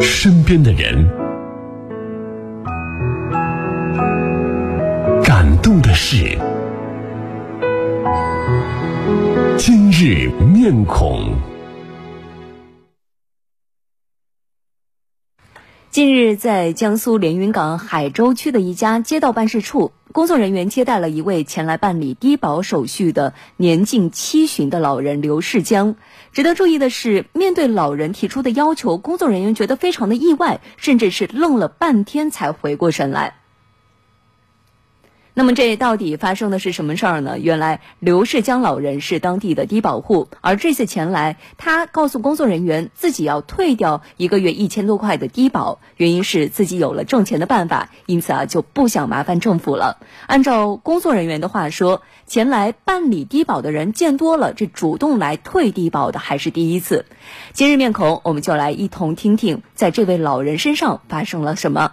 身边的人，感动的事，今日面孔。近日，在江苏连云港海州区的一家街道办事处，工作人员接待了一位前来办理低保手续的年近七旬的老人刘世江。值得注意的是，面对老人提出的要求，工作人员觉得非常的意外，甚至是愣了半天才回过神来。那么这到底发生的是什么事儿呢？原来刘世江老人是当地的低保户，而这次前来，他告诉工作人员自己要退掉一个月一千多块的低保，原因是自己有了挣钱的办法，因此啊就不想麻烦政府了。按照工作人员的话说，前来办理低保的人见多了，这主动来退低保的还是第一次。今日面孔，我们就来一同听听，在这位老人身上发生了什么。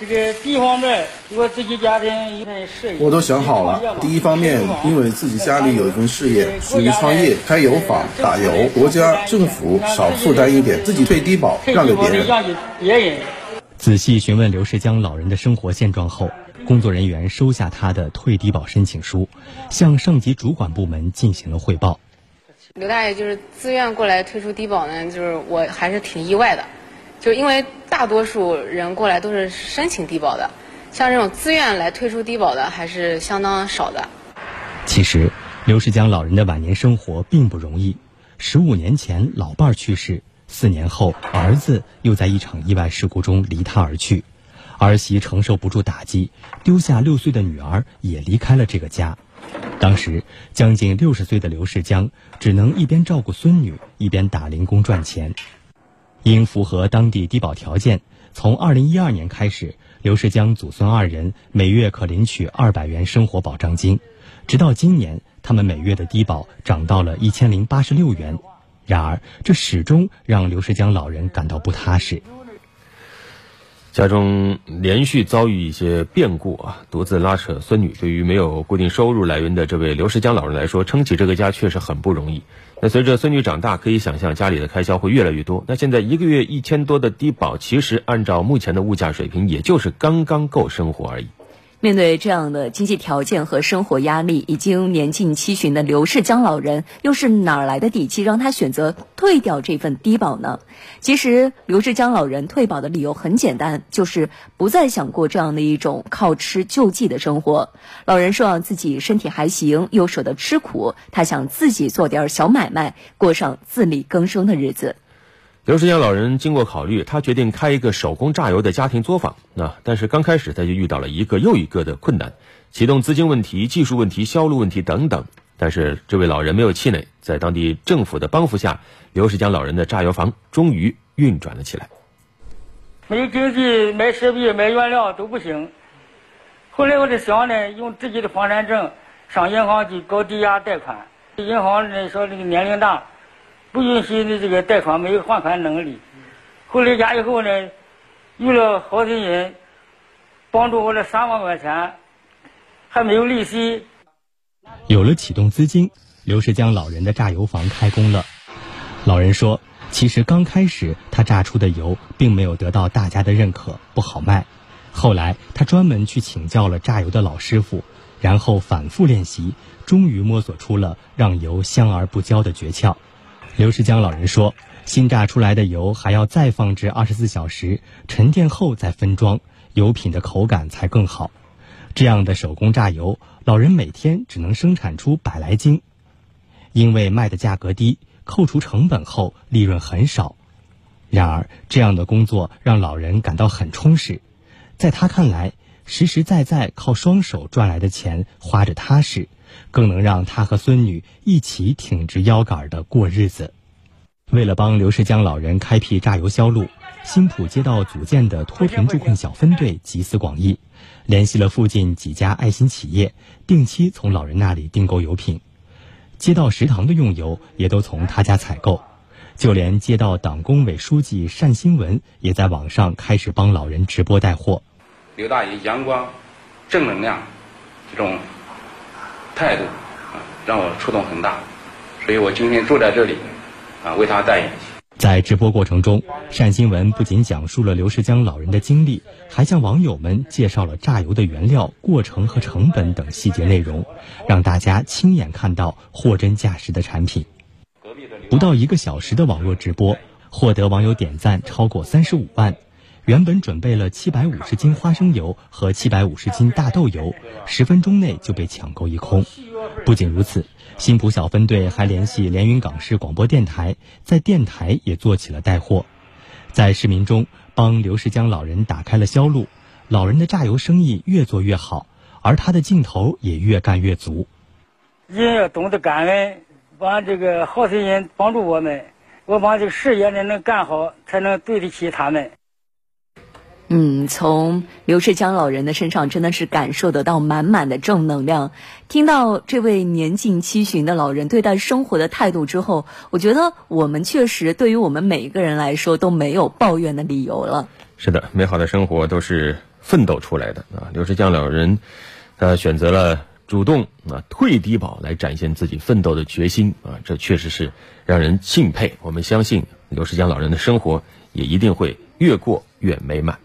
这个第一方面，我自己家庭一份事业，我都想好了。第一方面，因为自己家里有一份事业，属于创业开油坊打油，国家政府少负担一点，自己退低保让给别人。仔细询问刘世江老人的生活现状后，工作人员收下他的退低保申请书，向上级主管部门进行了汇报。刘大爷就是自愿过来退出低保呢，就是我还是挺意外的。就因为大多数人过来都是申请低保的，像这种自愿来退出低保的还是相当少的。其实，刘世江老人的晚年生活并不容易。十五年前，老伴儿去世，四年后，儿子又在一场意外事故中离他而去，儿媳承受不住打击，丢下六岁的女儿也离开了这个家。当时，将近六十岁的刘世江只能一边照顾孙女，一边打零工赚钱。因符合当地低保条件，从二零一二年开始，刘世江祖孙二人每月可领取二百元生活保障金，直到今年，他们每月的低保涨到了一千零八十六元。然而，这始终让刘世江老人感到不踏实。家中连续遭遇一些变故啊，独自拉扯孙女，对于没有固定收入来源的这位刘世江老人来说，撑起这个家确实很不容易。那随着孙女长大，可以想象家里的开销会越来越多。那现在一个月一千多的低保，其实按照目前的物价水平，也就是刚刚够生活而已。面对这样的经济条件和生活压力，已经年近七旬的刘世江老人，又是哪来的底气让他选择退掉这份低保呢？其实，刘世江老人退保的理由很简单，就是不再想过这样的一种靠吃救济的生活。老人说自己身体还行，又舍得吃苦，他想自己做点小买卖，过上自力更生的日子。刘世江老人经过考虑，他决定开一个手工榨油的家庭作坊。那但是刚开始他就遇到了一个又一个的困难，启动资金问题、技术问题、销路问题等等。但是这位老人没有气馁，在当地政府的帮扶下，刘世江老人的榨油坊终于运转了起来。没经济，买设备、买原料都不行。后来我就想呢，用自己的房产证上银行去搞抵押贷款。银行呢说这个年龄大。不允许你这个贷款没有还款能力。回了家以后呢，有了好心人帮助我这三万块钱，还没有利息。有了启动资金，刘世江老人的榨油坊开工了。老人说，其实刚开始他榨出的油并没有得到大家的认可，不好卖。后来他专门去请教了榨油的老师傅，然后反复练习，终于摸索出了让油香而不焦的诀窍。刘世江老人说：“新榨出来的油还要再放置二十四小时沉淀后再分装，油品的口感才更好。这样的手工榨油，老人每天只能生产出百来斤，因为卖的价格低，扣除成本后利润很少。然而，这样的工作让老人感到很充实。在他看来，实实在在靠双手赚来的钱花着踏实。”更能让他和孙女一起挺直腰杆的过日子。为了帮刘世江老人开辟榨油销路，新浦街道组建的脱贫助困小分队集思广益，联系了附近几家爱心企业，定期从老人那里订购油品。街道食堂的用油也都从他家采购，就连街道党工委书记单新文也在网上开始帮老人直播带货。刘大爷阳光、正能量，这种。态度啊，让我触动很大，所以我今天住在这里，啊，为他代言。在直播过程中，单新闻不仅讲述了刘世江老人的经历，还向网友们介绍了榨油的原料、过程和成本等细节内容，让大家亲眼看到货真价实的产品。不到一个小时的网络直播，获得网友点赞超过三十五万。原本准备了七百五十斤花生油和七百五十斤大豆油，十分钟内就被抢购一空。不仅如此，新浦小分队还联系连云港市广播电台，在电台也做起了带货，在市民中帮刘世江老人打开了销路，老人的榨油生意越做越好，而他的劲头也越干越足。人要懂得感恩，帮这个好心人帮助我们，我把这个事业呢能干好，才能对得起他们。嗯，从刘世江老人的身上真的是感受得到满满的正能量。听到这位年近七旬的老人对待生活的态度之后，我觉得我们确实对于我们每一个人来说都没有抱怨的理由了。是的，美好的生活都是奋斗出来的啊！刘世江老人，他选择了主动啊退低保来展现自己奋斗的决心啊，这确实是让人敬佩。我们相信刘世江老人的生活也一定会越过越美满。